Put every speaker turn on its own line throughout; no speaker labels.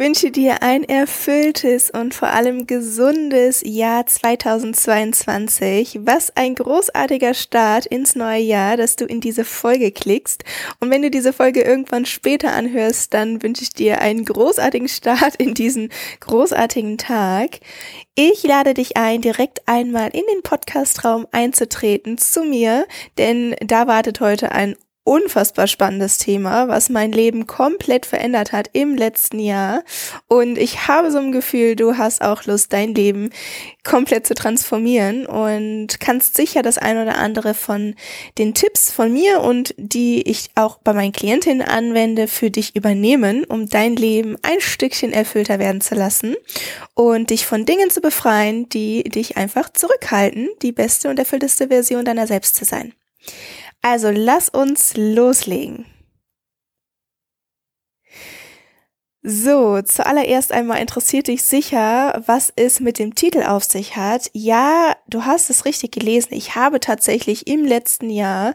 Ich wünsche dir ein erfülltes und vor allem gesundes Jahr 2022. Was ein großartiger Start ins neue Jahr, dass du in diese Folge klickst. Und wenn du diese Folge irgendwann später anhörst, dann wünsche ich dir einen großartigen Start in diesen großartigen Tag. Ich lade dich ein, direkt einmal in den Podcastraum einzutreten zu mir, denn da wartet heute ein unfassbar spannendes Thema, was mein Leben komplett verändert hat im letzten Jahr. Und ich habe so ein Gefühl, du hast auch Lust, dein Leben komplett zu transformieren und kannst sicher das ein oder andere von den Tipps von mir und die ich auch bei meinen Klientinnen anwende, für dich übernehmen, um dein Leben ein Stückchen erfüllter werden zu lassen und dich von Dingen zu befreien, die dich einfach zurückhalten, die beste und erfüllteste Version deiner selbst zu sein. Also lass uns loslegen. So, zuallererst einmal interessiert dich sicher, was es mit dem Titel auf sich hat. Ja, du hast es richtig gelesen. Ich habe tatsächlich im letzten Jahr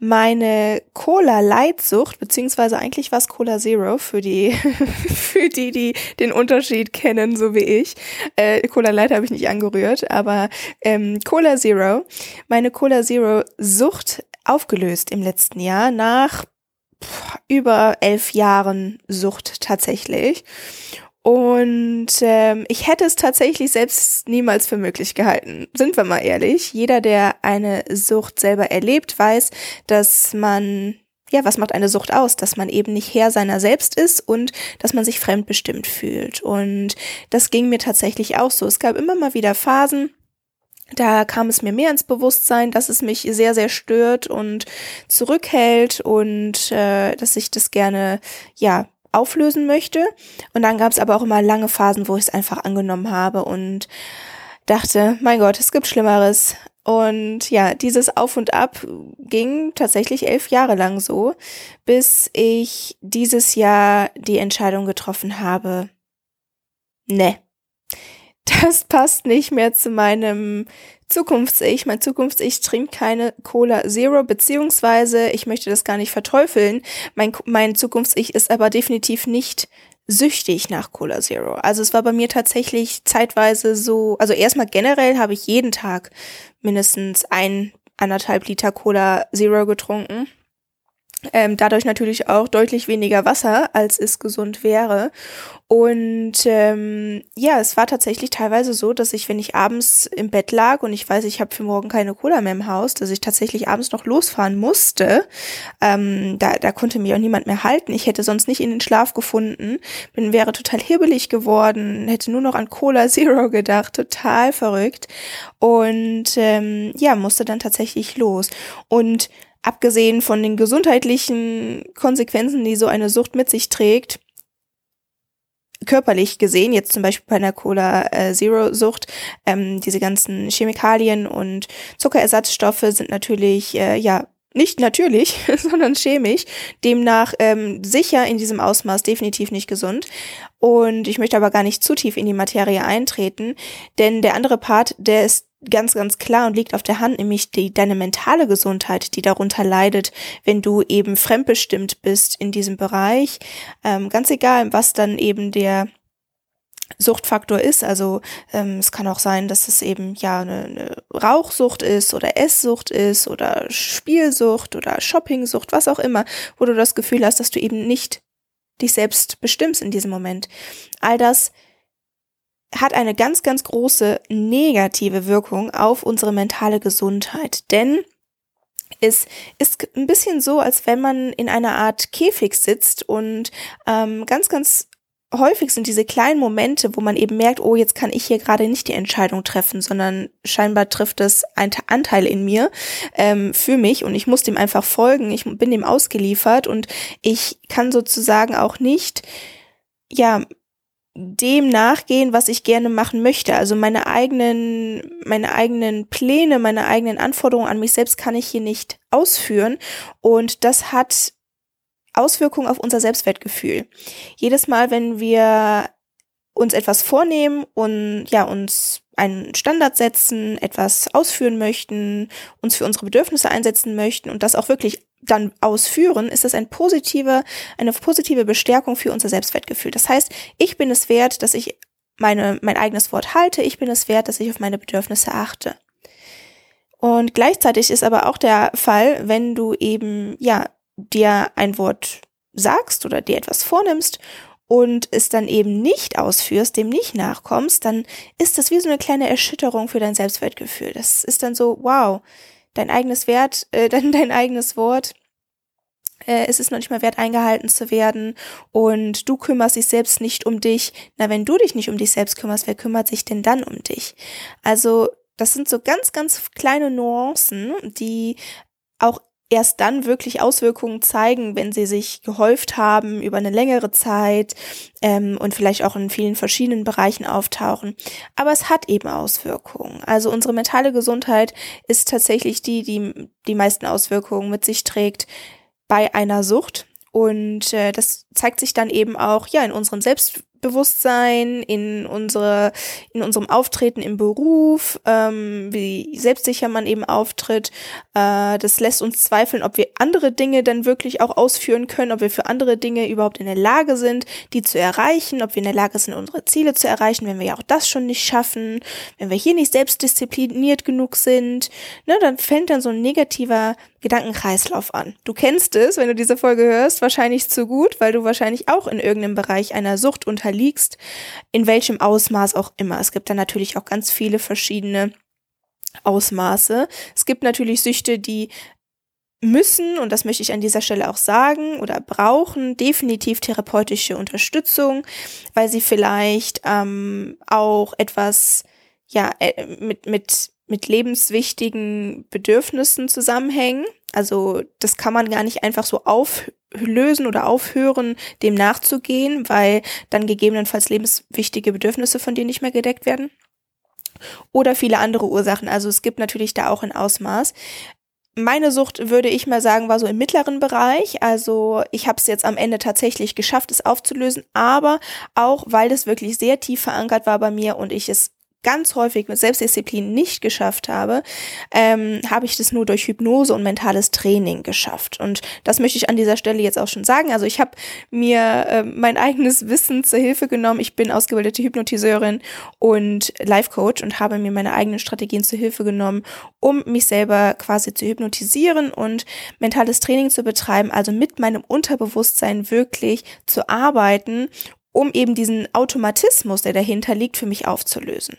meine Cola-Leitsucht, beziehungsweise eigentlich war es Cola Zero für die, für die, die den Unterschied kennen, so wie ich. Äh, Cola Light habe ich nicht angerührt, aber ähm, Cola Zero, meine Cola Zero Sucht aufgelöst im letzten Jahr nach über elf Jahren Sucht tatsächlich. Und ähm, ich hätte es tatsächlich selbst niemals für möglich gehalten. Sind wir mal ehrlich. Jeder, der eine Sucht selber erlebt, weiß, dass man, ja, was macht eine Sucht aus? Dass man eben nicht Herr seiner selbst ist und dass man sich fremdbestimmt fühlt. Und das ging mir tatsächlich auch so. Es gab immer mal wieder Phasen, da kam es mir mehr ins Bewusstsein, dass es mich sehr, sehr stört und zurückhält und äh, dass ich das gerne, ja, auflösen möchte. Und dann gab es aber auch immer lange Phasen, wo ich es einfach angenommen habe und dachte, mein Gott, es gibt Schlimmeres. Und ja, dieses Auf und Ab ging tatsächlich elf Jahre lang so, bis ich dieses Jahr die Entscheidung getroffen habe, ne, das passt nicht mehr zu meinem Zukunfts-Ich. Mein Zukunfts-Ich trinkt keine Cola Zero, beziehungsweise ich möchte das gar nicht verteufeln. Mein, mein Zukunfts-Ich ist aber definitiv nicht süchtig nach Cola Zero. Also es war bei mir tatsächlich zeitweise so, also erstmal generell habe ich jeden Tag mindestens ein, anderthalb Liter Cola Zero getrunken. Ähm, dadurch natürlich auch deutlich weniger Wasser, als es gesund wäre. Und ähm, ja, es war tatsächlich teilweise so, dass ich, wenn ich abends im Bett lag und ich weiß, ich habe für morgen keine Cola mehr im Haus, dass ich tatsächlich abends noch losfahren musste. Ähm, da, da konnte mich auch niemand mehr halten. Ich hätte sonst nicht in den Schlaf gefunden, bin wäre total hibbelig geworden, hätte nur noch an Cola Zero gedacht, total verrückt. Und ähm, ja, musste dann tatsächlich los. Und abgesehen von den gesundheitlichen Konsequenzen, die so eine Sucht mit sich trägt, körperlich gesehen, jetzt zum Beispiel bei einer Cola äh, Zero Sucht, ähm, diese ganzen Chemikalien und Zuckerersatzstoffe sind natürlich, äh, ja, nicht natürlich, sondern chemisch, demnach ähm, sicher in diesem Ausmaß definitiv nicht gesund. Und ich möchte aber gar nicht zu tief in die Materie eintreten, denn der andere Part, der ist ganz, ganz klar und liegt auf der Hand, nämlich die, deine mentale Gesundheit, die darunter leidet, wenn du eben fremdbestimmt bist in diesem Bereich. Ähm, ganz egal, was dann eben der Suchtfaktor ist. Also ähm, es kann auch sein, dass es eben ja eine, eine Rauchsucht ist oder Esssucht ist oder Spielsucht oder Shoppingsucht, was auch immer, wo du das Gefühl hast, dass du eben nicht dich selbst bestimmst in diesem Moment. All das hat eine ganz, ganz große negative Wirkung auf unsere mentale Gesundheit. Denn es ist ein bisschen so, als wenn man in einer Art Käfig sitzt und ähm, ganz, ganz häufig sind diese kleinen Momente, wo man eben merkt, oh, jetzt kann ich hier gerade nicht die Entscheidung treffen, sondern scheinbar trifft es ein Anteil in mir ähm, für mich und ich muss dem einfach folgen. Ich bin dem ausgeliefert und ich kann sozusagen auch nicht ja dem nachgehen, was ich gerne machen möchte. Also meine eigenen, meine eigenen Pläne, meine eigenen Anforderungen an mich selbst kann ich hier nicht ausführen. Und das hat Auswirkungen auf unser Selbstwertgefühl. Jedes Mal, wenn wir uns etwas vornehmen und ja, uns einen Standard setzen, etwas ausführen möchten, uns für unsere Bedürfnisse einsetzen möchten und das auch wirklich dann ausführen, ist das ein positive, eine positive Bestärkung für unser Selbstwertgefühl. Das heißt, ich bin es wert, dass ich meine, mein eigenes Wort halte, ich bin es wert, dass ich auf meine Bedürfnisse achte. Und gleichzeitig ist aber auch der Fall, wenn du eben, ja, dir ein Wort sagst oder dir etwas vornimmst und es dann eben nicht ausführst, dem nicht nachkommst, dann ist das wie so eine kleine Erschütterung für dein Selbstwertgefühl. Das ist dann so, wow, dein eigenes Wert, äh, dein, dein eigenes Wort äh, es ist noch nicht mal wert, eingehalten zu werden und du kümmerst dich selbst nicht um dich. Na, wenn du dich nicht um dich selbst kümmerst, wer kümmert sich denn dann um dich? Also, das sind so ganz, ganz kleine Nuancen, die auch erst dann wirklich Auswirkungen zeigen, wenn sie sich gehäuft haben über eine längere Zeit ähm, und vielleicht auch in vielen verschiedenen Bereichen auftauchen. Aber es hat eben Auswirkungen. Also unsere mentale Gesundheit ist tatsächlich die, die die meisten Auswirkungen mit sich trägt bei einer Sucht. Und äh, das zeigt sich dann eben auch ja in unserem Selbst Bewusstsein, in unsere, in unserem Auftreten im Beruf, ähm, wie selbstsicher man eben auftritt. Äh, das lässt uns zweifeln, ob wir andere Dinge dann wirklich auch ausführen können, ob wir für andere Dinge überhaupt in der Lage sind, die zu erreichen, ob wir in der Lage sind, unsere Ziele zu erreichen, wenn wir ja auch das schon nicht schaffen, wenn wir hier nicht selbstdiszipliniert genug sind, ne, dann fällt dann so ein negativer Gedankenkreislauf an. Du kennst es, wenn du diese Folge hörst, wahrscheinlich zu gut, weil du wahrscheinlich auch in irgendeinem Bereich einer Sucht unterliegst, in welchem Ausmaß auch immer. Es gibt da natürlich auch ganz viele verschiedene Ausmaße. Es gibt natürlich Süchte, die müssen, und das möchte ich an dieser Stelle auch sagen, oder brauchen definitiv therapeutische Unterstützung, weil sie vielleicht ähm, auch etwas ja äh, mit mit mit lebenswichtigen Bedürfnissen zusammenhängen. Also das kann man gar nicht einfach so auflösen oder aufhören, dem nachzugehen, weil dann gegebenenfalls lebenswichtige Bedürfnisse von dir nicht mehr gedeckt werden. Oder viele andere Ursachen. Also es gibt natürlich da auch ein Ausmaß. Meine Sucht, würde ich mal sagen, war so im mittleren Bereich. Also ich habe es jetzt am Ende tatsächlich geschafft, es aufzulösen, aber auch, weil es wirklich sehr tief verankert war bei mir und ich es ganz häufig mit Selbstdisziplin nicht geschafft habe, ähm, habe ich das nur durch Hypnose und mentales Training geschafft. Und das möchte ich an dieser Stelle jetzt auch schon sagen. Also ich habe mir äh, mein eigenes Wissen zur Hilfe genommen. Ich bin ausgebildete Hypnotiseurin und Life Coach und habe mir meine eigenen Strategien zur Hilfe genommen, um mich selber quasi zu hypnotisieren und mentales Training zu betreiben, also mit meinem Unterbewusstsein wirklich zu arbeiten um eben diesen Automatismus, der dahinter liegt, für mich aufzulösen.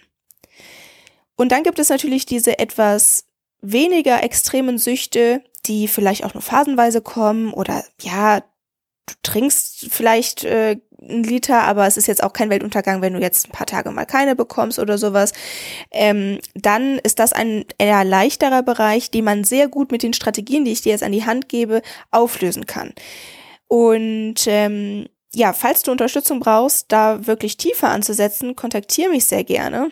Und dann gibt es natürlich diese etwas weniger extremen Süchte, die vielleicht auch nur phasenweise kommen oder ja, du trinkst vielleicht äh, einen Liter, aber es ist jetzt auch kein Weltuntergang, wenn du jetzt ein paar Tage mal keine bekommst oder sowas. Ähm, dann ist das ein eher leichterer Bereich, den man sehr gut mit den Strategien, die ich dir jetzt an die Hand gebe, auflösen kann. Und ähm, ja, falls du Unterstützung brauchst, da wirklich tiefer anzusetzen, kontaktiere mich sehr gerne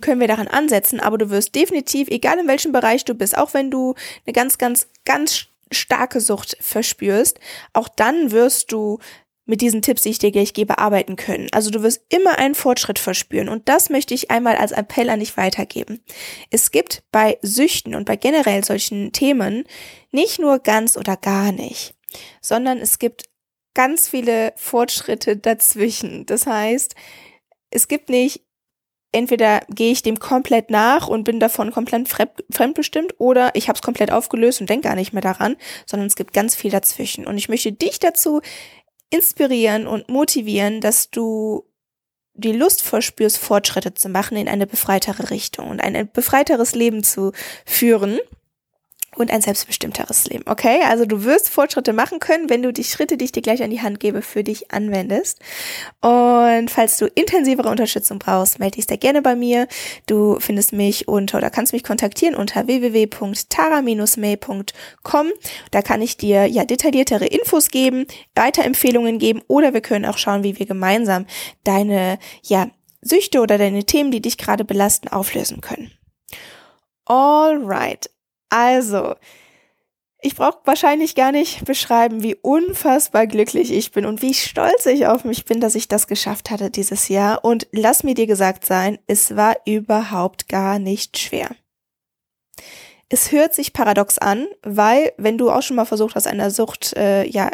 können wir daran ansetzen, aber du wirst definitiv, egal in welchem Bereich du bist, auch wenn du eine ganz, ganz, ganz starke Sucht verspürst, auch dann wirst du mit diesen Tipps, die ich dir gleich gebe, arbeiten können. Also du wirst immer einen Fortschritt verspüren und das möchte ich einmal als Appell an dich weitergeben. Es gibt bei Süchten und bei generell solchen Themen nicht nur ganz oder gar nicht, sondern es gibt ganz viele Fortschritte dazwischen. Das heißt, es gibt nicht entweder gehe ich dem komplett nach und bin davon komplett fremdbestimmt oder ich habe es komplett aufgelöst und denke gar nicht mehr daran, sondern es gibt ganz viel dazwischen. Und ich möchte dich dazu inspirieren und motivieren, dass du die Lust verspürst, Fortschritte zu machen in eine befreitere Richtung und ein befreiteres Leben zu führen und ein selbstbestimmteres Leben. Okay, also du wirst Fortschritte machen können, wenn du die Schritte, die ich dir gleich an die Hand gebe, für dich anwendest. Und falls du intensivere Unterstützung brauchst, melde dich sehr gerne bei mir. Du findest mich unter oder kannst mich kontaktieren unter www.tara-may.com. Da kann ich dir ja detailliertere Infos geben, Weiterempfehlungen geben oder wir können auch schauen, wie wir gemeinsam deine ja Süchte oder deine Themen, die dich gerade belasten, auflösen können. Alright. Also, ich brauche wahrscheinlich gar nicht beschreiben, wie unfassbar glücklich ich bin und wie stolz ich auf mich bin, dass ich das geschafft hatte dieses Jahr. Und lass mir dir gesagt sein, es war überhaupt gar nicht schwer. Es hört sich paradox an, weil wenn du auch schon mal versucht hast, einer Sucht, äh, ja,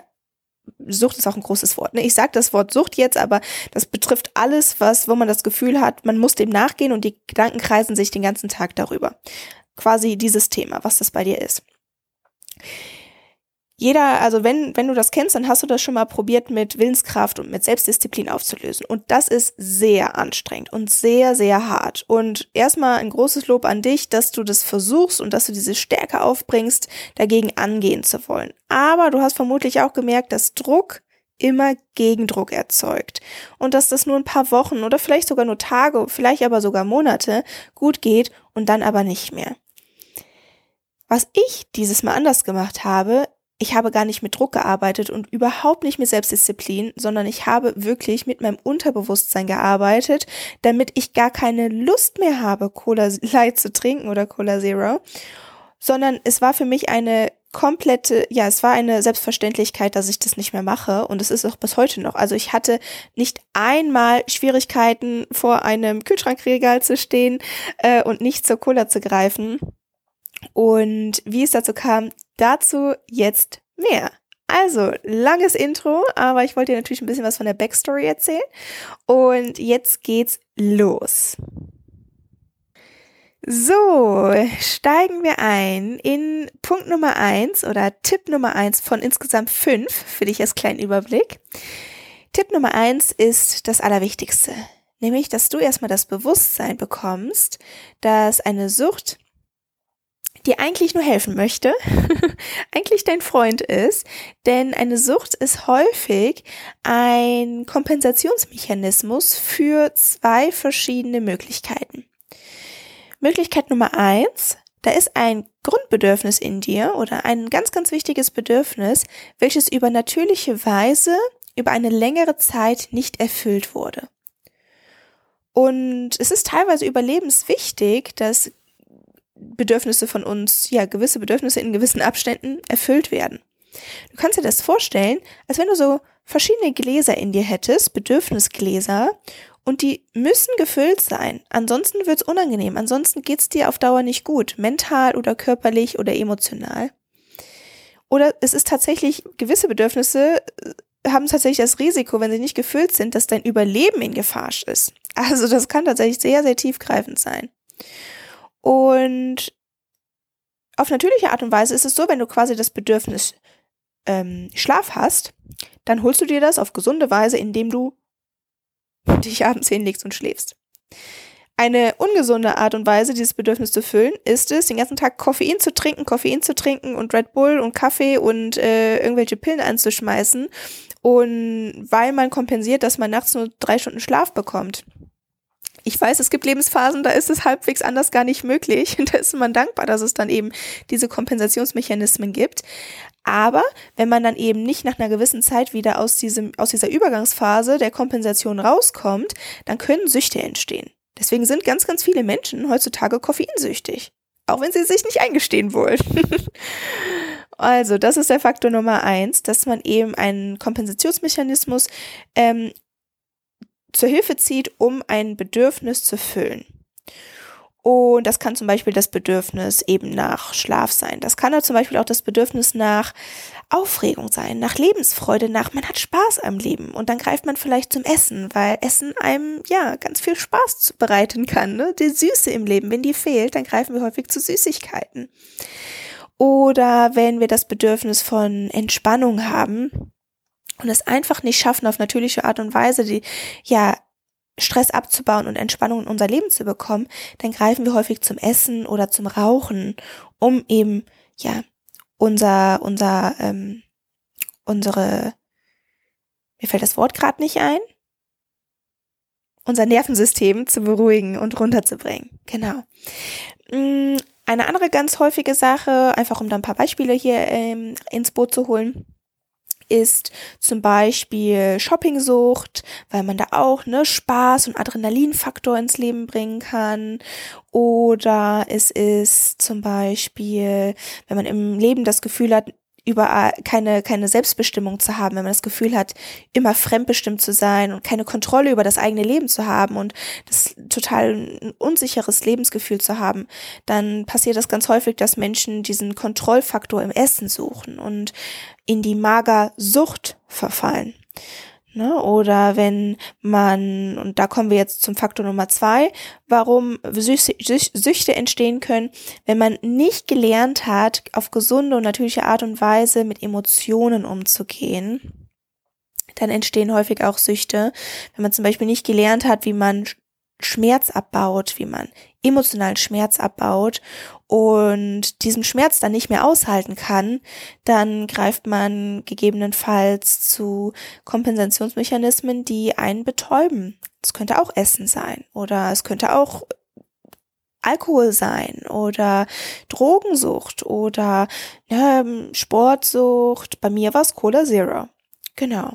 Sucht ist auch ein großes Wort. Ne? Ich sage das Wort Sucht jetzt, aber das betrifft alles, was, wo man das Gefühl hat, man muss dem nachgehen und die Gedanken kreisen sich den ganzen Tag darüber. Quasi dieses Thema, was das bei dir ist jeder, also wenn, wenn du das kennst, dann hast du das schon mal probiert mit Willenskraft und mit Selbstdisziplin aufzulösen. Und das ist sehr anstrengend und sehr, sehr hart. Und erstmal ein großes Lob an dich, dass du das versuchst und dass du diese Stärke aufbringst, dagegen angehen zu wollen. Aber du hast vermutlich auch gemerkt, dass Druck immer Gegendruck erzeugt. Und dass das nur ein paar Wochen oder vielleicht sogar nur Tage, vielleicht aber sogar Monate gut geht und dann aber nicht mehr. Was ich dieses Mal anders gemacht habe, ich habe gar nicht mit Druck gearbeitet und überhaupt nicht mit Selbstdisziplin, sondern ich habe wirklich mit meinem Unterbewusstsein gearbeitet, damit ich gar keine Lust mehr habe, Cola Light zu trinken oder Cola Zero, sondern es war für mich eine komplette, ja, es war eine Selbstverständlichkeit, dass ich das nicht mehr mache und es ist auch bis heute noch. Also ich hatte nicht einmal Schwierigkeiten vor einem Kühlschrankregal zu stehen äh, und nicht zur Cola zu greifen. Und wie es dazu kam, dazu jetzt mehr. Also, langes Intro, aber ich wollte dir natürlich ein bisschen was von der Backstory erzählen. Und jetzt geht's los. So, steigen wir ein in Punkt Nummer eins oder Tipp Nummer eins von insgesamt fünf für dich als kleinen Überblick. Tipp Nummer eins ist das Allerwichtigste, nämlich, dass du erstmal das Bewusstsein bekommst, dass eine Sucht dir eigentlich nur helfen möchte, eigentlich dein Freund ist, denn eine Sucht ist häufig ein Kompensationsmechanismus für zwei verschiedene Möglichkeiten. Möglichkeit Nummer eins, da ist ein Grundbedürfnis in dir oder ein ganz, ganz wichtiges Bedürfnis, welches über natürliche Weise über eine längere Zeit nicht erfüllt wurde. Und es ist teilweise überlebenswichtig, dass Bedürfnisse von uns, ja, gewisse Bedürfnisse in gewissen Abständen erfüllt werden. Du kannst dir das vorstellen, als wenn du so verschiedene Gläser in dir hättest, Bedürfnisgläser, und die müssen gefüllt sein. Ansonsten wird's unangenehm. Ansonsten geht's dir auf Dauer nicht gut, mental oder körperlich oder emotional. Oder es ist tatsächlich, gewisse Bedürfnisse äh, haben tatsächlich das Risiko, wenn sie nicht gefüllt sind, dass dein Überleben in Gefahr ist. Also das kann tatsächlich sehr, sehr tiefgreifend sein. Und auf natürliche Art und Weise ist es so, wenn du quasi das Bedürfnis ähm, Schlaf hast, dann holst du dir das auf gesunde Weise, indem du dich abends hinlegst und schläfst. Eine ungesunde Art und Weise, dieses Bedürfnis zu füllen, ist es, den ganzen Tag Koffein zu trinken, Koffein zu trinken und Red Bull und Kaffee und äh, irgendwelche Pillen anzuschmeißen. Und weil man kompensiert, dass man nachts nur drei Stunden Schlaf bekommt. Ich weiß, es gibt Lebensphasen, da ist es halbwegs anders gar nicht möglich. da ist man dankbar, dass es dann eben diese Kompensationsmechanismen gibt. Aber wenn man dann eben nicht nach einer gewissen Zeit wieder aus diesem, aus dieser Übergangsphase der Kompensation rauskommt, dann können Süchte entstehen. Deswegen sind ganz, ganz viele Menschen heutzutage koffeinsüchtig. Auch wenn sie sich nicht eingestehen wollen. also, das ist der Faktor Nummer eins, dass man eben einen Kompensationsmechanismus ähm, zur Hilfe zieht, um ein Bedürfnis zu füllen. Und das kann zum Beispiel das Bedürfnis eben nach Schlaf sein. Das kann aber zum Beispiel auch das Bedürfnis nach Aufregung sein, nach Lebensfreude, nach man hat Spaß am Leben. Und dann greift man vielleicht zum Essen, weil Essen einem ja ganz viel Spaß bereiten kann. Ne? Die Süße im Leben, wenn die fehlt, dann greifen wir häufig zu Süßigkeiten. Oder wenn wir das Bedürfnis von Entspannung haben, und es einfach nicht schaffen, auf natürliche Art und Weise die, ja, Stress abzubauen und Entspannung in unser Leben zu bekommen, dann greifen wir häufig zum Essen oder zum Rauchen, um eben, ja, unser, unser, ähm, unsere, mir fällt das Wort gerade nicht ein, unser Nervensystem zu beruhigen und runterzubringen. Genau. Mm, eine andere ganz häufige Sache, einfach um da ein paar Beispiele hier ähm, ins Boot zu holen, ist zum Beispiel Shoppingsucht, weil man da auch ne, Spaß und Adrenalinfaktor ins Leben bringen kann. Oder es ist zum Beispiel, wenn man im Leben das Gefühl hat, überall keine, keine Selbstbestimmung zu haben, wenn man das Gefühl hat, immer fremdbestimmt zu sein und keine Kontrolle über das eigene Leben zu haben und das total ein unsicheres Lebensgefühl zu haben, dann passiert das ganz häufig, dass Menschen diesen Kontrollfaktor im Essen suchen und in die Magersucht verfallen. Ne? Oder wenn man, und da kommen wir jetzt zum Faktor Nummer zwei, warum Süchte entstehen können, wenn man nicht gelernt hat, auf gesunde und natürliche Art und Weise mit Emotionen umzugehen. Dann entstehen häufig auch Süchte, wenn man zum Beispiel nicht gelernt hat, wie man Schmerz abbaut, wie man emotionalen Schmerz abbaut und diesen Schmerz dann nicht mehr aushalten kann, dann greift man gegebenenfalls zu Kompensationsmechanismen, die einen betäuben. Es könnte auch Essen sein oder es könnte auch Alkohol sein oder Drogensucht oder ja, Sportsucht. Bei mir war es Cola Zero. Genau.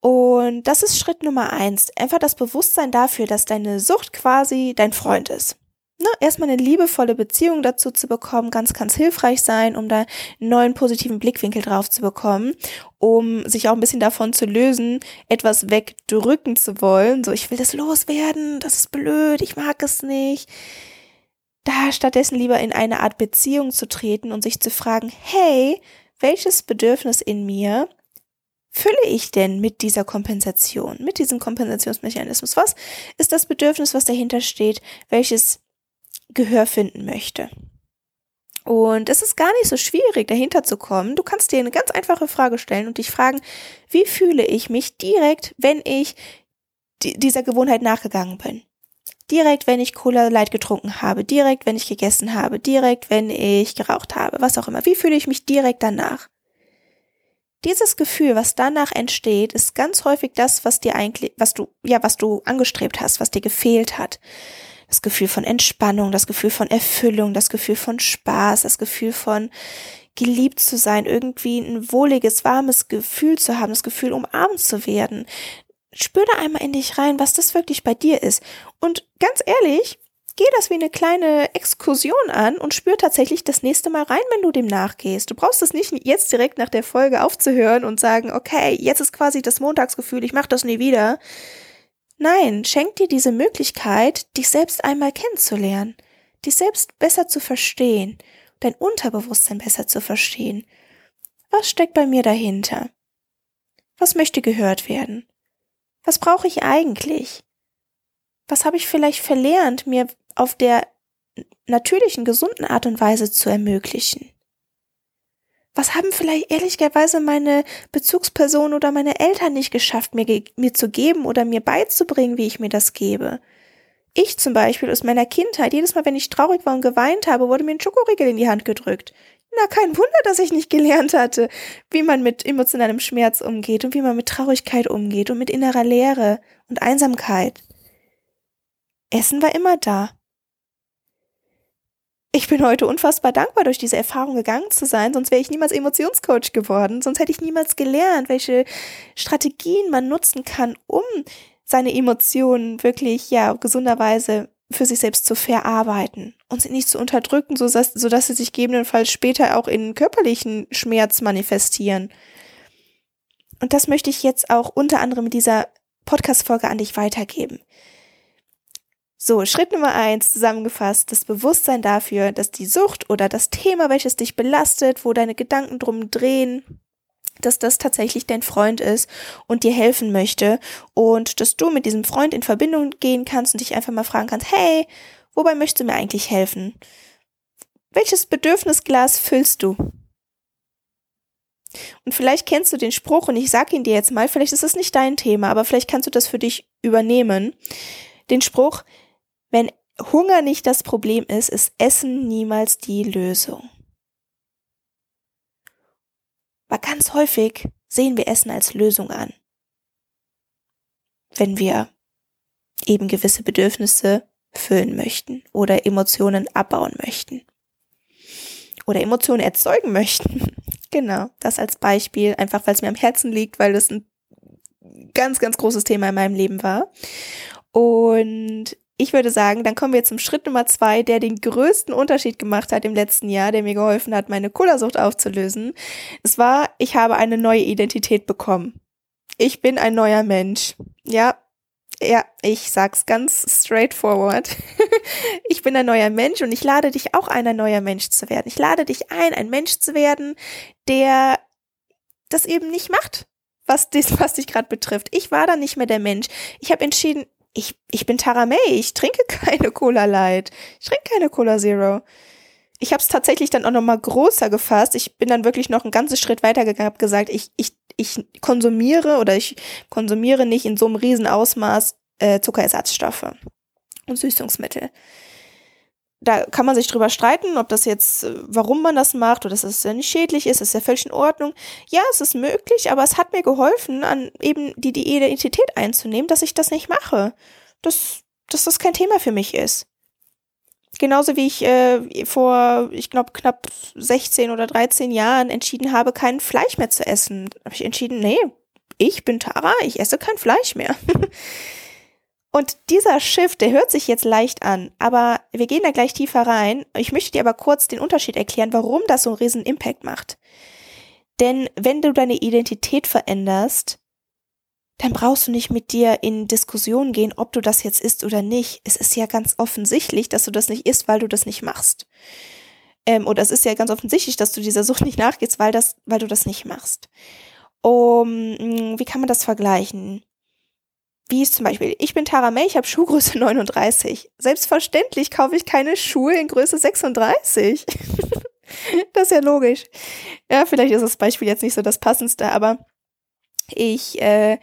Und das ist Schritt Nummer eins. Einfach das Bewusstsein dafür, dass deine Sucht quasi dein Freund ist. Ne, erstmal eine liebevolle Beziehung dazu zu bekommen, ganz, ganz hilfreich sein, um da einen neuen positiven Blickwinkel drauf zu bekommen, um sich auch ein bisschen davon zu lösen, etwas wegdrücken zu wollen. So, ich will das loswerden, das ist blöd, ich mag es nicht. Da stattdessen lieber in eine Art Beziehung zu treten und sich zu fragen, hey, welches Bedürfnis in mir fülle ich denn mit dieser Kompensation, mit diesem Kompensationsmechanismus? Was ist das Bedürfnis, was dahinter steht, welches Gehör finden möchte? Und es ist gar nicht so schwierig, dahinter zu kommen. Du kannst dir eine ganz einfache Frage stellen und dich fragen, wie fühle ich mich direkt, wenn ich dieser Gewohnheit nachgegangen bin? Direkt, wenn ich Cola Light getrunken habe, direkt, wenn ich gegessen habe, direkt, wenn ich geraucht habe, was auch immer. Wie fühle ich mich direkt danach? Dieses Gefühl, was danach entsteht, ist ganz häufig das, was dir eigentlich, was du, ja, was du angestrebt hast, was dir gefehlt hat. Das Gefühl von Entspannung, das Gefühl von Erfüllung, das Gefühl von Spaß, das Gefühl von geliebt zu sein, irgendwie ein wohliges, warmes Gefühl zu haben, das Gefühl umarmt zu werden. Spür da einmal in dich rein, was das wirklich bei dir ist. Und ganz ehrlich, geh das wie eine kleine Exkursion an und spür tatsächlich das nächste Mal rein, wenn du dem nachgehst. Du brauchst es nicht jetzt direkt nach der Folge aufzuhören und sagen, okay, jetzt ist quasi das Montagsgefühl, ich mach das nie wieder. Nein, schenk dir diese Möglichkeit, dich selbst einmal kennenzulernen, dich selbst besser zu verstehen, dein Unterbewusstsein besser zu verstehen. Was steckt bei mir dahinter? Was möchte gehört werden? Was brauche ich eigentlich? Was habe ich vielleicht verlernt, mir auf der natürlichen, gesunden Art und Weise zu ermöglichen? Was haben vielleicht ehrlicherweise meine Bezugspersonen oder meine Eltern nicht geschafft, mir, mir zu geben oder mir beizubringen, wie ich mir das gebe? Ich zum Beispiel aus meiner Kindheit, jedes Mal, wenn ich traurig war und geweint habe, wurde mir ein Schokoriegel in die Hand gedrückt. Na, kein Wunder, dass ich nicht gelernt hatte, wie man mit emotionalem Schmerz umgeht und wie man mit Traurigkeit umgeht und mit innerer Leere und Einsamkeit. Essen war immer da. Ich bin heute unfassbar dankbar, durch diese Erfahrung gegangen zu sein, sonst wäre ich niemals Emotionscoach geworden, sonst hätte ich niemals gelernt, welche Strategien man nutzen kann, um seine Emotionen wirklich, ja, gesunderweise für sich selbst zu verarbeiten und sie nicht zu unterdrücken, sodass, sodass sie sich gegebenenfalls später auch in körperlichen Schmerz manifestieren. Und das möchte ich jetzt auch unter anderem mit dieser Podcast-Folge an dich weitergeben. So, Schritt Nummer eins zusammengefasst, das Bewusstsein dafür, dass die Sucht oder das Thema, welches dich belastet, wo deine Gedanken drum drehen, dass das tatsächlich dein Freund ist und dir helfen möchte und dass du mit diesem Freund in Verbindung gehen kannst und dich einfach mal fragen kannst, hey, wobei möchtest du mir eigentlich helfen? Welches Bedürfnisglas füllst du? Und vielleicht kennst du den Spruch und ich sag ihn dir jetzt mal, vielleicht ist es nicht dein Thema, aber vielleicht kannst du das für dich übernehmen. Den Spruch, wenn Hunger nicht das Problem ist, ist Essen niemals die Lösung. Aber ganz häufig sehen wir Essen als Lösung an. Wenn wir eben gewisse Bedürfnisse füllen möchten oder Emotionen abbauen möchten. Oder Emotionen erzeugen möchten. genau, das als Beispiel, einfach weil es mir am Herzen liegt, weil das ein ganz, ganz großes Thema in meinem Leben war. Und ich würde sagen, dann kommen wir zum Schritt Nummer zwei, der den größten Unterschied gemacht hat im letzten Jahr, der mir geholfen hat, meine Cola-Sucht aufzulösen. Es war, ich habe eine neue Identität bekommen. Ich bin ein neuer Mensch. Ja, ja, ich sag's ganz straightforward. ich bin ein neuer Mensch und ich lade dich auch ein, ein neuer Mensch zu werden. Ich lade dich ein, ein Mensch zu werden, der das eben nicht macht, was, dich, was dich gerade betrifft. Ich war da nicht mehr der Mensch. Ich habe entschieden, ich, ich bin Tara May, ich trinke keine Cola Light. Ich trinke keine Cola Zero. Ich habe es tatsächlich dann auch nochmal größer gefasst. Ich bin dann wirklich noch ein ganzes Schritt weiter gegangen, habe gesagt, ich, ich, ich konsumiere oder ich konsumiere nicht in so einem riesen Ausmaß äh, Zuckerersatzstoffe und Süßungsmittel. Da kann man sich drüber streiten, ob das jetzt, äh, warum man das macht oder dass es nicht schädlich ist, ist ja völlig in Ordnung. Ja, es ist möglich, aber es hat mir geholfen, an eben die, die Identität einzunehmen, dass ich das nicht mache. Dass, dass das kein Thema für mich ist. Genauso wie ich äh, vor, ich glaube, knapp 16 oder 13 Jahren entschieden habe, kein Fleisch mehr zu essen. Habe ich entschieden, nee, ich bin Tara, ich esse kein Fleisch mehr. Und dieser Shift, der hört sich jetzt leicht an, aber wir gehen da gleich tiefer rein. Ich möchte dir aber kurz den Unterschied erklären, warum das so einen riesen Impact macht. Denn wenn du deine Identität veränderst, dann brauchst du nicht mit dir in Diskussion gehen, ob du das jetzt isst oder nicht. Es ist ja ganz offensichtlich, dass du das nicht isst, weil du das nicht machst. Ähm, oder es ist ja ganz offensichtlich, dass du dieser Sucht nicht nachgehst, weil, das, weil du das nicht machst. Um, wie kann man das vergleichen? Wie ist zum Beispiel, ich bin Tara May, ich habe Schuhgröße 39. Selbstverständlich kaufe ich keine Schuhe in Größe 36. das ist ja logisch. Ja, vielleicht ist das Beispiel jetzt nicht so das passendste, aber ich äh,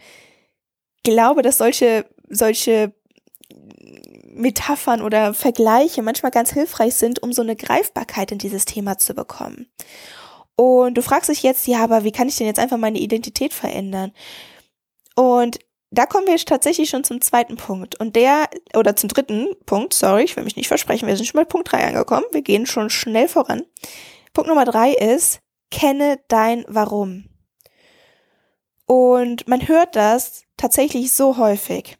glaube, dass solche, solche Metaphern oder Vergleiche manchmal ganz hilfreich sind, um so eine Greifbarkeit in dieses Thema zu bekommen. Und du fragst dich jetzt, ja, aber wie kann ich denn jetzt einfach meine Identität verändern? Und da kommen wir tatsächlich schon zum zweiten Punkt. Und der, oder zum dritten Punkt, sorry, ich will mich nicht versprechen, wir sind schon bei Punkt drei angekommen. Wir gehen schon schnell voran. Punkt Nummer drei ist, kenne dein Warum. Und man hört das tatsächlich so häufig.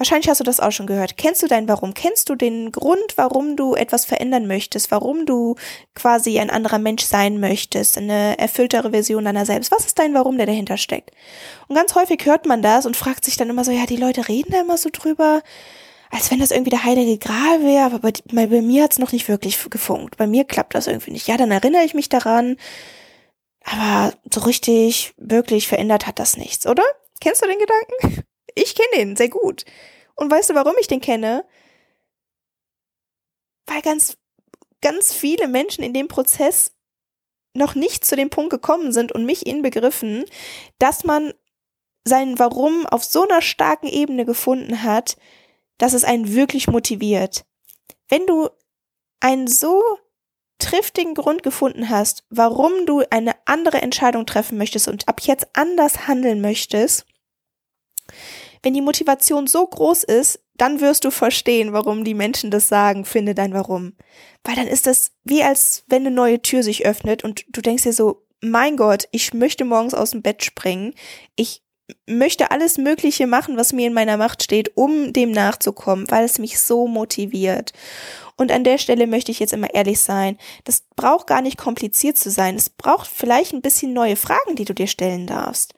Wahrscheinlich hast du das auch schon gehört. Kennst du dein Warum? Kennst du den Grund, warum du etwas verändern möchtest? Warum du quasi ein anderer Mensch sein möchtest? Eine erfülltere Version deiner selbst? Was ist dein Warum, der dahinter steckt? Und ganz häufig hört man das und fragt sich dann immer so, ja, die Leute reden da immer so drüber, als wenn das irgendwie der heilige Gral wäre, aber bei, bei, bei mir hat's noch nicht wirklich gefunkt. Bei mir klappt das irgendwie nicht. Ja, dann erinnere ich mich daran. Aber so richtig, wirklich verändert hat das nichts, oder? Kennst du den Gedanken? Ich kenne den sehr gut. Und weißt du, warum ich den kenne? Weil ganz, ganz viele Menschen in dem Prozess noch nicht zu dem Punkt gekommen sind und mich inbegriffen, dass man sein Warum auf so einer starken Ebene gefunden hat, dass es einen wirklich motiviert. Wenn du einen so triftigen Grund gefunden hast, warum du eine andere Entscheidung treffen möchtest und ab jetzt anders handeln möchtest, wenn die Motivation so groß ist, dann wirst du verstehen, warum die Menschen das sagen, finde dein Warum. Weil dann ist das wie als wenn eine neue Tür sich öffnet und du denkst dir so, mein Gott, ich möchte morgens aus dem Bett springen. Ich möchte alles Mögliche machen, was mir in meiner Macht steht, um dem nachzukommen, weil es mich so motiviert. Und an der Stelle möchte ich jetzt immer ehrlich sein. Das braucht gar nicht kompliziert zu sein. Es braucht vielleicht ein bisschen neue Fragen, die du dir stellen darfst.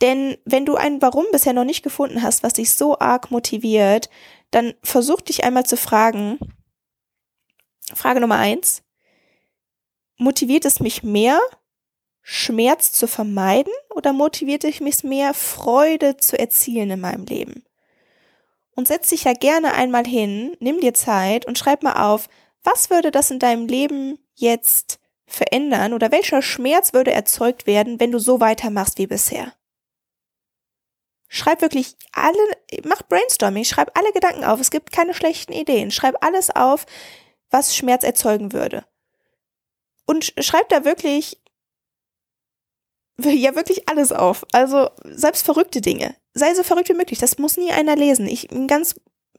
Denn wenn du ein Warum bisher noch nicht gefunden hast, was dich so arg motiviert, dann versuch dich einmal zu fragen. Frage Nummer eins. Motiviert es mich mehr, Schmerz zu vermeiden oder motiviert es mich mehr, Freude zu erzielen in meinem Leben? Und setz dich ja gerne einmal hin, nimm dir Zeit und schreib mal auf, was würde das in deinem Leben jetzt verändern oder welcher Schmerz würde erzeugt werden, wenn du so weitermachst wie bisher? Schreib wirklich alle, mach Brainstorming, schreib alle Gedanken auf. Es gibt keine schlechten Ideen. Schreib alles auf, was Schmerz erzeugen würde. Und schreib da wirklich, ja wirklich alles auf. Also selbst verrückte Dinge. Sei so verrückt wie möglich. Das muss nie einer lesen. Ich ganz,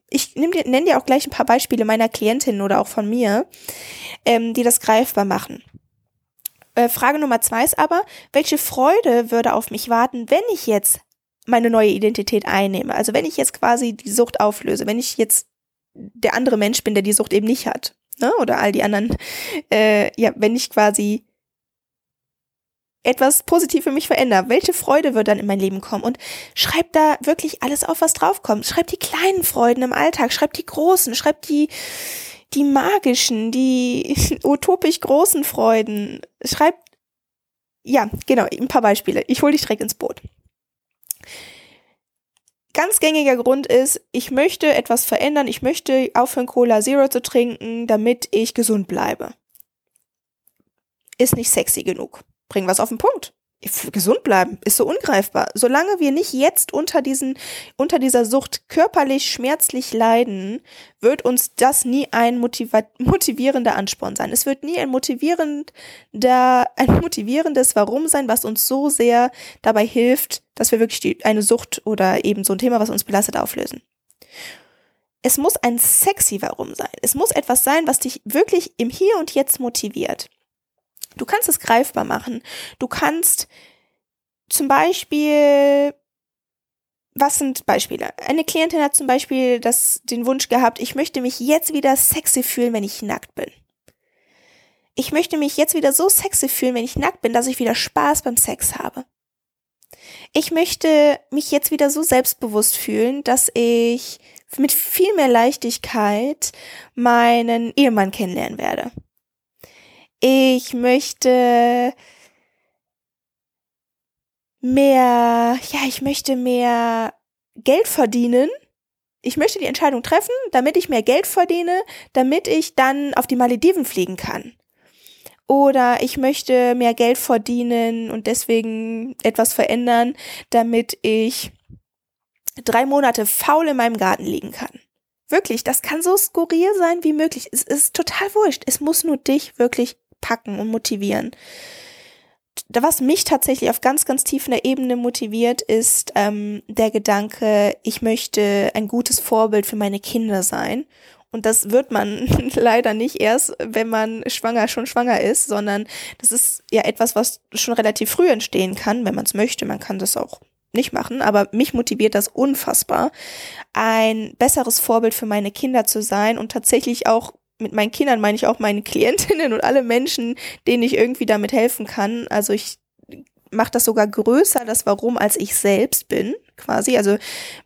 ich nenne dir auch gleich ein paar Beispiele meiner Klientinnen oder auch von mir, ähm, die das greifbar machen. Äh, Frage Nummer zwei ist aber, welche Freude würde auf mich warten, wenn ich jetzt meine neue Identität einnehme. Also wenn ich jetzt quasi die Sucht auflöse, wenn ich jetzt der andere Mensch bin, der die Sucht eben nicht hat. Ne? Oder all die anderen, äh, ja, wenn ich quasi etwas positiv für mich verändere, welche Freude wird dann in mein Leben kommen? Und schreib da wirklich alles auf, was draufkommt. Schreib die kleinen Freuden im Alltag, schreib die großen, schreib die, die magischen, die utopisch großen Freuden. Schreib, ja, genau, ein paar Beispiele. Ich hole dich direkt ins Boot. Ganz gängiger Grund ist, ich möchte etwas verändern, ich möchte aufhören, Cola Zero zu trinken, damit ich gesund bleibe. Ist nicht sexy genug bring was auf den Punkt. Gesund bleiben ist so ungreifbar. Solange wir nicht jetzt unter diesen, unter dieser Sucht körperlich schmerzlich leiden, wird uns das nie ein motivierender Ansporn sein. Es wird nie ein motivierender, ein motivierendes Warum sein, was uns so sehr dabei hilft, dass wir wirklich die, eine Sucht oder eben so ein Thema, was uns belastet, auflösen. Es muss ein sexy Warum sein. Es muss etwas sein, was dich wirklich im Hier und Jetzt motiviert. Du kannst es greifbar machen. Du kannst zum Beispiel, was sind Beispiele? Eine Klientin hat zum Beispiel das, den Wunsch gehabt, ich möchte mich jetzt wieder sexy fühlen, wenn ich nackt bin. Ich möchte mich jetzt wieder so sexy fühlen, wenn ich nackt bin, dass ich wieder Spaß beim Sex habe. Ich möchte mich jetzt wieder so selbstbewusst fühlen, dass ich mit viel mehr Leichtigkeit meinen Ehemann kennenlernen werde ich möchte mehr, ja, ich möchte mehr Geld verdienen. Ich möchte die Entscheidung treffen, damit ich mehr Geld verdiene, damit ich dann auf die Malediven fliegen kann. Oder ich möchte mehr Geld verdienen und deswegen etwas verändern, damit ich drei Monate faul in meinem Garten liegen kann. Wirklich, das kann so skurril sein wie möglich. Es ist total wurscht. Es muss nur dich wirklich packen und motivieren. Was mich tatsächlich auf ganz, ganz tiefer Ebene motiviert, ist ähm, der Gedanke, ich möchte ein gutes Vorbild für meine Kinder sein. Und das wird man leider nicht erst, wenn man schwanger, schon schwanger ist, sondern das ist ja etwas, was schon relativ früh entstehen kann, wenn man es möchte. Man kann das auch nicht machen, aber mich motiviert das unfassbar, ein besseres Vorbild für meine Kinder zu sein und tatsächlich auch mit meinen Kindern meine ich auch meine Klientinnen und alle Menschen, denen ich irgendwie damit helfen kann. Also ich mache das sogar größer, das Warum, als ich selbst bin, quasi. Also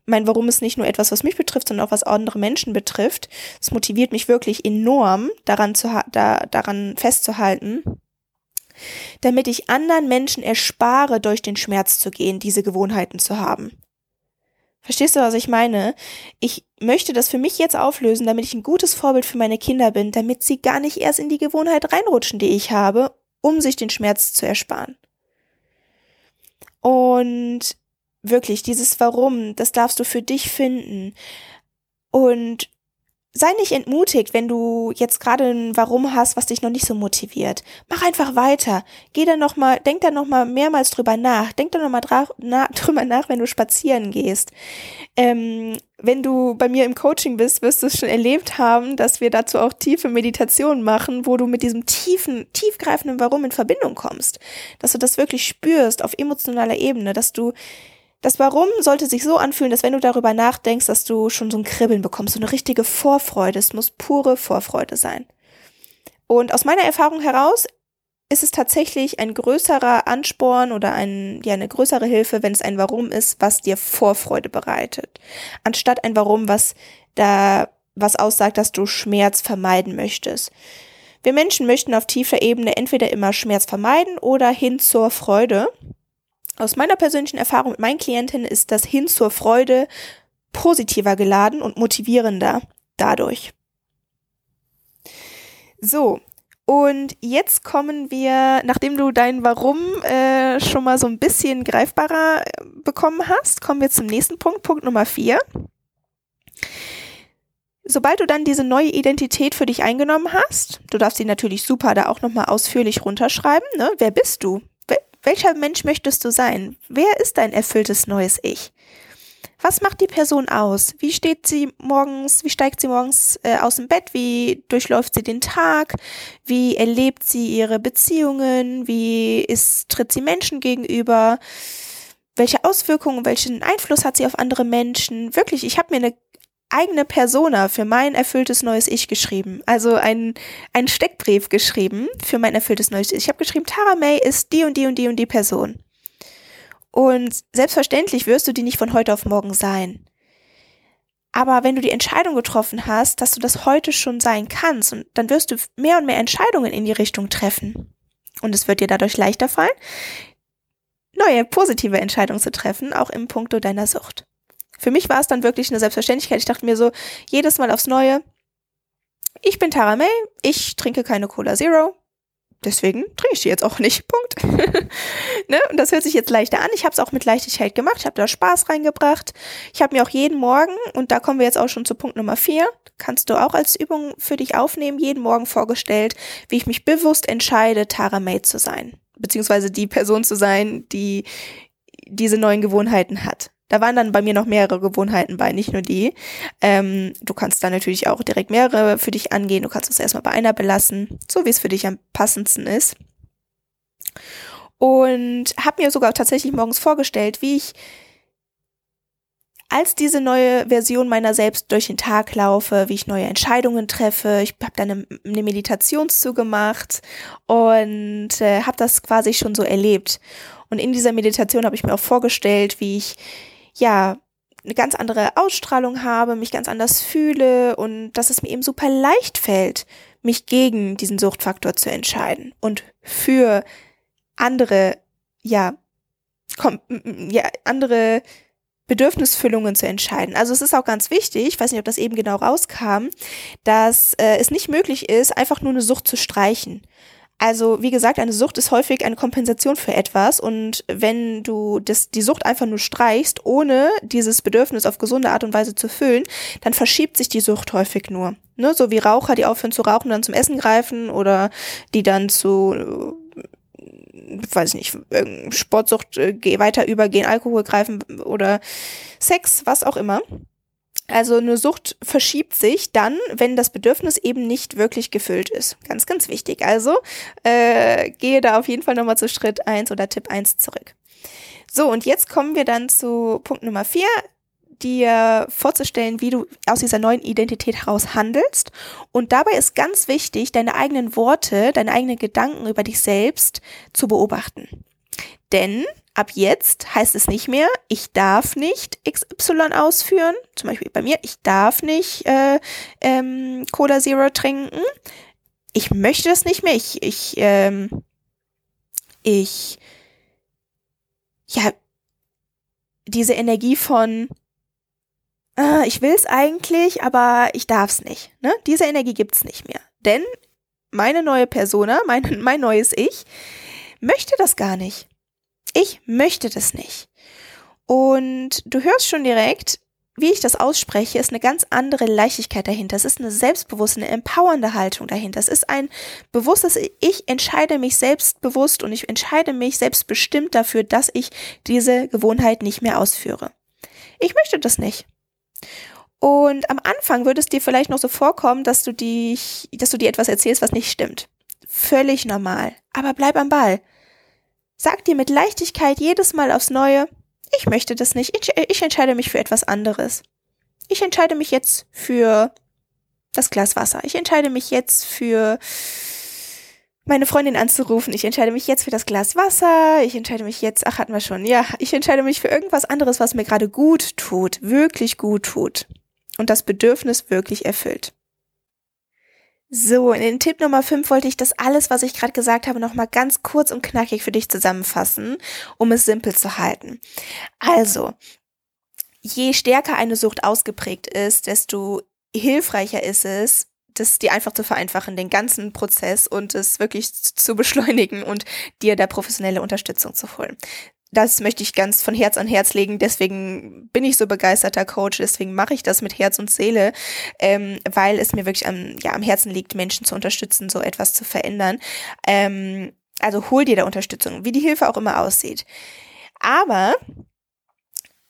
mein Warum ist nicht nur etwas, was mich betrifft, sondern auch was andere Menschen betrifft. Es motiviert mich wirklich enorm, daran, zu da, daran festzuhalten, damit ich anderen Menschen erspare, durch den Schmerz zu gehen, diese Gewohnheiten zu haben. Verstehst du, was ich meine? Ich möchte das für mich jetzt auflösen, damit ich ein gutes Vorbild für meine Kinder bin, damit sie gar nicht erst in die Gewohnheit reinrutschen, die ich habe, um sich den Schmerz zu ersparen. Und wirklich, dieses Warum, das darfst du für dich finden. Und sei nicht entmutigt, wenn du jetzt gerade ein Warum hast, was dich noch nicht so motiviert. Mach einfach weiter. Geh dann noch mal, denk dann noch mal mehrmals drüber nach. Denk dann noch mal na, drüber nach, wenn du spazieren gehst. Ähm, wenn du bei mir im Coaching bist, wirst du es schon erlebt haben, dass wir dazu auch tiefe Meditationen machen, wo du mit diesem tiefen, tiefgreifenden Warum in Verbindung kommst. Dass du das wirklich spürst auf emotionaler Ebene, dass du das Warum sollte sich so anfühlen, dass wenn du darüber nachdenkst, dass du schon so ein Kribbeln bekommst, so eine richtige Vorfreude. Es muss pure Vorfreude sein. Und aus meiner Erfahrung heraus ist es tatsächlich ein größerer Ansporn oder ein, ja, eine größere Hilfe, wenn es ein Warum ist, was dir Vorfreude bereitet. Anstatt ein Warum, was da, was aussagt, dass du Schmerz vermeiden möchtest. Wir Menschen möchten auf tiefer Ebene entweder immer Schmerz vermeiden oder hin zur Freude. Aus meiner persönlichen Erfahrung mit meinen Klientinnen ist das hin zur Freude positiver geladen und motivierender dadurch. So, und jetzt kommen wir, nachdem du dein Warum äh, schon mal so ein bisschen greifbarer äh, bekommen hast, kommen wir zum nächsten Punkt, Punkt Nummer vier. Sobald du dann diese neue Identität für dich eingenommen hast, du darfst sie natürlich super da auch nochmal ausführlich runterschreiben, ne? Wer bist du? Welcher Mensch möchtest du sein? Wer ist dein erfülltes neues Ich? Was macht die Person aus? Wie steht sie morgens, wie steigt sie morgens äh, aus dem Bett? Wie durchläuft sie den Tag? Wie erlebt sie ihre Beziehungen? Wie ist, tritt sie Menschen gegenüber? Welche Auswirkungen, welchen Einfluss hat sie auf andere Menschen? Wirklich, ich habe mir eine eigene Persona für mein erfülltes neues Ich geschrieben. Also ein, ein Steckbrief geschrieben für mein erfülltes neues Ich. Ich habe geschrieben, Tara May ist die und die und die und die Person. Und selbstverständlich wirst du die nicht von heute auf morgen sein. Aber wenn du die Entscheidung getroffen hast, dass du das heute schon sein kannst, und dann wirst du mehr und mehr Entscheidungen in die Richtung treffen. Und es wird dir dadurch leichter fallen, neue positive Entscheidungen zu treffen, auch im Punkto deiner Sucht. Für mich war es dann wirklich eine Selbstverständlichkeit. Ich dachte mir so, jedes Mal aufs Neue, ich bin Tara May, ich trinke keine Cola Zero, deswegen trinke ich die jetzt auch nicht. Punkt. ne? Und das hört sich jetzt leichter an. Ich habe es auch mit Leichtigkeit gemacht. Ich habe da Spaß reingebracht. Ich habe mir auch jeden Morgen, und da kommen wir jetzt auch schon zu Punkt Nummer vier, kannst du auch als Übung für dich aufnehmen, jeden Morgen vorgestellt, wie ich mich bewusst entscheide, Tara May zu sein. Beziehungsweise die Person zu sein, die diese neuen Gewohnheiten hat. Da waren dann bei mir noch mehrere Gewohnheiten bei, nicht nur die. Ähm, du kannst da natürlich auch direkt mehrere für dich angehen. Du kannst es erstmal bei einer belassen, so wie es für dich am passendsten ist. Und habe mir sogar tatsächlich morgens vorgestellt, wie ich als diese neue Version meiner selbst durch den Tag laufe, wie ich neue Entscheidungen treffe. Ich habe dann eine, eine Meditationszug gemacht und äh, habe das quasi schon so erlebt. Und in dieser Meditation habe ich mir auch vorgestellt, wie ich ja, eine ganz andere Ausstrahlung habe, mich ganz anders fühle und dass es mir eben super leicht fällt, mich gegen diesen Suchtfaktor zu entscheiden und für andere, ja, komm, ja, andere Bedürfnisfüllungen zu entscheiden. Also es ist auch ganz wichtig, ich weiß nicht, ob das eben genau rauskam, dass äh, es nicht möglich ist, einfach nur eine Sucht zu streichen. Also, wie gesagt, eine Sucht ist häufig eine Kompensation für etwas und wenn du das, die Sucht einfach nur streichst, ohne dieses Bedürfnis auf gesunde Art und Weise zu füllen, dann verschiebt sich die Sucht häufig nur. Ne? So wie Raucher, die aufhören zu rauchen, dann zum Essen greifen oder die dann zu weiß ich nicht, Sportsucht äh, weiter übergehen, Alkohol greifen oder Sex, was auch immer. Also eine Sucht verschiebt sich dann, wenn das Bedürfnis eben nicht wirklich gefüllt ist. Ganz, ganz wichtig. Also äh, gehe da auf jeden Fall nochmal zu Schritt eins oder Tipp eins zurück. So, und jetzt kommen wir dann zu Punkt Nummer vier, dir vorzustellen, wie du aus dieser neuen Identität heraus handelst. Und dabei ist ganz wichtig, deine eigenen Worte, deine eigenen Gedanken über dich selbst zu beobachten. Denn ab jetzt heißt es nicht mehr, ich darf nicht XY ausführen. Zum Beispiel bei mir, ich darf nicht äh, ähm, Cola Zero trinken. Ich möchte das nicht mehr. Ich, ich, ähm, ich, ja, diese Energie von, äh, ich will es eigentlich, aber ich darf es nicht. Ne? Diese Energie gibt's nicht mehr. Denn meine neue Persona, mein, mein neues Ich, möchte das gar nicht. Ich möchte das nicht. Und du hörst schon direkt, wie ich das ausspreche, ist eine ganz andere Leichtigkeit dahinter. Es ist eine selbstbewusste, eine empowernde Haltung dahinter. Es ist ein bewusstes, ich entscheide mich selbstbewusst und ich entscheide mich selbstbestimmt dafür, dass ich diese Gewohnheit nicht mehr ausführe. Ich möchte das nicht. Und am Anfang würde es dir vielleicht noch so vorkommen, dass du dich, dass du dir etwas erzählst, was nicht stimmt. Völlig normal. Aber bleib am Ball. Sag dir mit Leichtigkeit jedes Mal aufs Neue, ich möchte das nicht, ich, ich entscheide mich für etwas anderes. Ich entscheide mich jetzt für das Glas Wasser. Ich entscheide mich jetzt für meine Freundin anzurufen. Ich entscheide mich jetzt für das Glas Wasser. Ich entscheide mich jetzt, ach hatten wir schon, ja, ich entscheide mich für irgendwas anderes, was mir gerade gut tut, wirklich gut tut und das Bedürfnis wirklich erfüllt. So, in den Tipp Nummer 5 wollte ich das alles, was ich gerade gesagt habe, nochmal ganz kurz und knackig für dich zusammenfassen, um es simpel zu halten. Also, je stärker eine Sucht ausgeprägt ist, desto hilfreicher ist es, das dir einfach zu vereinfachen, den ganzen Prozess und es wirklich zu beschleunigen und dir da professionelle Unterstützung zu holen das möchte ich ganz von Herz an Herz legen. Deswegen bin ich so begeisterter Coach. Deswegen mache ich das mit Herz und Seele, ähm, weil es mir wirklich am, ja, am Herzen liegt, Menschen zu unterstützen, so etwas zu verändern. Ähm, also hol dir da Unterstützung, wie die Hilfe auch immer aussieht. Aber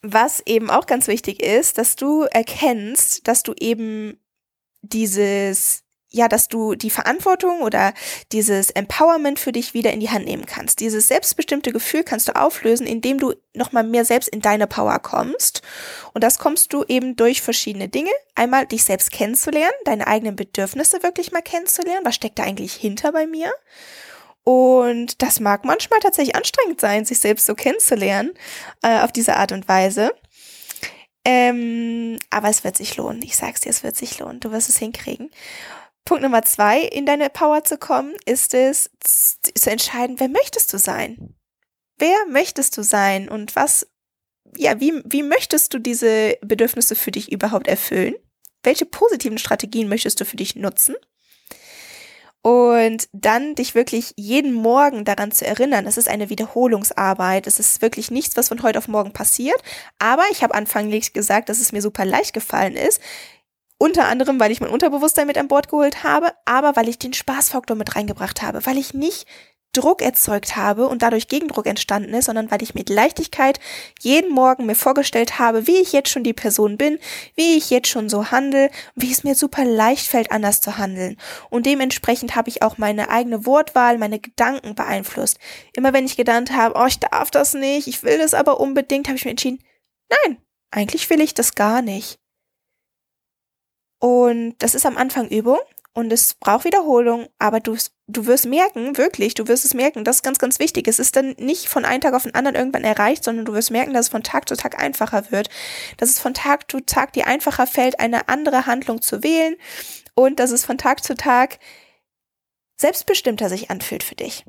was eben auch ganz wichtig ist, dass du erkennst, dass du eben dieses ja, dass du die Verantwortung oder dieses Empowerment für dich wieder in die Hand nehmen kannst. Dieses selbstbestimmte Gefühl kannst du auflösen, indem du nochmal mehr selbst in deine Power kommst. Und das kommst du eben durch verschiedene Dinge. Einmal dich selbst kennenzulernen, deine eigenen Bedürfnisse wirklich mal kennenzulernen. Was steckt da eigentlich hinter bei mir? Und das mag manchmal tatsächlich anstrengend sein, sich selbst so kennenzulernen, äh, auf diese Art und Weise. Ähm, aber es wird sich lohnen. Ich sag's dir, es wird sich lohnen. Du wirst es hinkriegen. Punkt Nummer zwei, in deine Power zu kommen, ist es zu entscheiden, wer möchtest du sein? Wer möchtest du sein und was, ja, wie, wie möchtest du diese Bedürfnisse für dich überhaupt erfüllen? Welche positiven Strategien möchtest du für dich nutzen? Und dann dich wirklich jeden Morgen daran zu erinnern, es ist eine Wiederholungsarbeit, es ist wirklich nichts, was von heute auf morgen passiert. Aber ich habe anfänglich gesagt, dass es mir super leicht gefallen ist, unter anderem, weil ich mein Unterbewusstsein mit an Bord geholt habe, aber weil ich den Spaßfaktor mit reingebracht habe, weil ich nicht Druck erzeugt habe und dadurch Gegendruck entstanden ist, sondern weil ich mit Leichtigkeit jeden Morgen mir vorgestellt habe, wie ich jetzt schon die Person bin, wie ich jetzt schon so handle, wie es mir super leicht fällt, anders zu handeln. Und dementsprechend habe ich auch meine eigene Wortwahl, meine Gedanken beeinflusst. Immer wenn ich gedacht habe, oh, ich darf das nicht, ich will das aber unbedingt, habe ich mir entschieden, nein, eigentlich will ich das gar nicht. Und das ist am Anfang Übung und es braucht Wiederholung, aber du, du wirst merken, wirklich, du wirst es merken, das ist ganz, ganz wichtig. Es ist dann nicht von einem Tag auf den anderen irgendwann erreicht, sondern du wirst merken, dass es von Tag zu Tag einfacher wird, dass es von Tag zu Tag dir einfacher fällt, eine andere Handlung zu wählen und dass es von Tag zu Tag selbstbestimmter sich anfühlt für dich.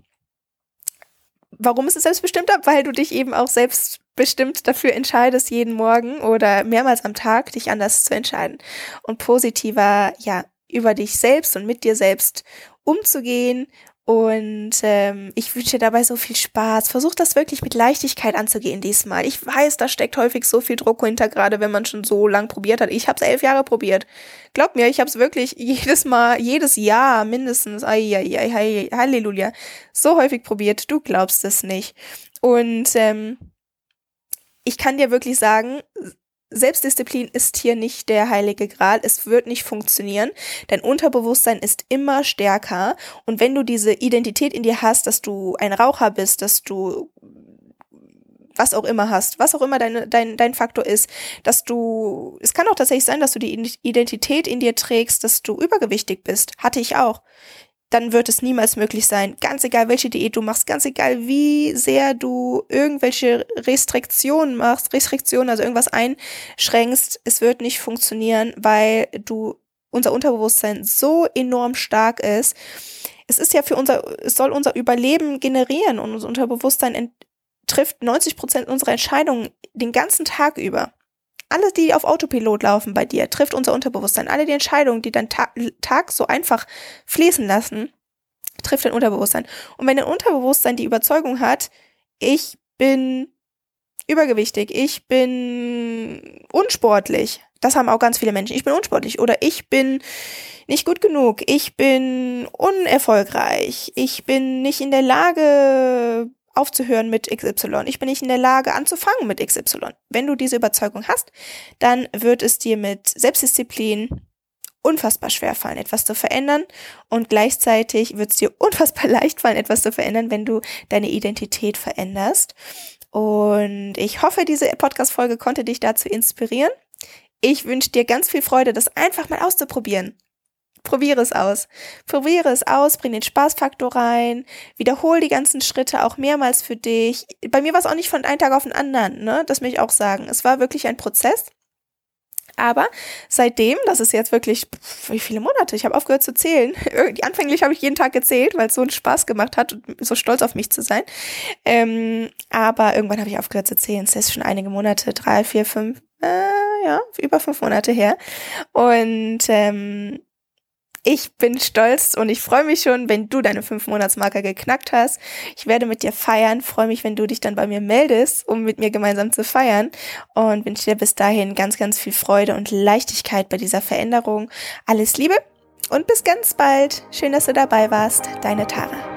Warum ist es selbstbestimmter? Weil du dich eben auch selbst bestimmt dafür entscheidest, jeden Morgen oder mehrmals am Tag dich anders zu entscheiden und positiver, ja, über dich selbst und mit dir selbst umzugehen. Und ähm, ich wünsche dir dabei so viel Spaß. Versuch das wirklich mit Leichtigkeit anzugehen diesmal. Ich weiß, da steckt häufig so viel Druck hinter, gerade wenn man schon so lang probiert hat. Ich habe es elf Jahre probiert. Glaub mir, ich habe es wirklich jedes Mal, jedes Jahr mindestens, ai, ai, ai, ai, Halleluja, so häufig probiert. Du glaubst es nicht. Und ähm, ich kann dir wirklich sagen, Selbstdisziplin ist hier nicht der heilige Gral. Es wird nicht funktionieren. Dein Unterbewusstsein ist immer stärker. Und wenn du diese Identität in dir hast, dass du ein Raucher bist, dass du was auch immer hast, was auch immer dein, dein, dein Faktor ist, dass du, es kann auch tatsächlich sein, dass du die Identität in dir trägst, dass du übergewichtig bist. Hatte ich auch dann wird es niemals möglich sein. Ganz egal, welche Diät du machst, ganz egal, wie sehr du irgendwelche Restriktionen machst, Restriktionen, also irgendwas einschränkst, es wird nicht funktionieren, weil du unser Unterbewusstsein so enorm stark ist. Es ist ja für unser, es soll unser Überleben generieren und unser Unterbewusstsein trifft 90 Prozent unserer Entscheidungen den ganzen Tag über. Alle, die auf Autopilot laufen bei dir, trifft unser Unterbewusstsein. Alle die Entscheidungen, die dein Ta Tag so einfach fließen lassen, trifft dein Unterbewusstsein. Und wenn dein Unterbewusstsein die Überzeugung hat, ich bin übergewichtig, ich bin unsportlich, das haben auch ganz viele Menschen, ich bin unsportlich oder ich bin nicht gut genug, ich bin unerfolgreich, ich bin nicht in der Lage, aufzuhören mit XY. Ich bin nicht in der Lage anzufangen mit XY. Wenn du diese Überzeugung hast, dann wird es dir mit Selbstdisziplin unfassbar schwer fallen, etwas zu verändern und gleichzeitig wird es dir unfassbar leicht fallen, etwas zu verändern, wenn du deine Identität veränderst. Und ich hoffe, diese Podcast-Folge konnte dich dazu inspirieren. Ich wünsche dir ganz viel Freude, das einfach mal auszuprobieren. Probiere es aus. Probiere es aus, bring den Spaßfaktor rein, wiederhole die ganzen Schritte auch mehrmals für dich. Bei mir war es auch nicht von einem Tag auf den anderen, ne? Das möchte ich auch sagen. Es war wirklich ein Prozess. Aber seitdem, das ist jetzt wirklich, wie viele Monate? Ich habe aufgehört zu zählen. Anfänglich habe ich jeden Tag gezählt, weil es so einen Spaß gemacht hat und so stolz auf mich zu sein. Ähm, aber irgendwann habe ich aufgehört zu zählen. Es ist schon einige Monate, drei, vier, fünf, äh, ja, über fünf Monate her. Und ähm, ich bin stolz und ich freue mich schon, wenn du deine fünf Monatsmarke geknackt hast. Ich werde mit dir feiern, freue mich, wenn du dich dann bei mir meldest, um mit mir gemeinsam zu feiern und wünsche dir bis dahin ganz, ganz viel Freude und Leichtigkeit bei dieser Veränderung. Alles Liebe und bis ganz bald. Schön, dass du dabei warst. Deine Tara.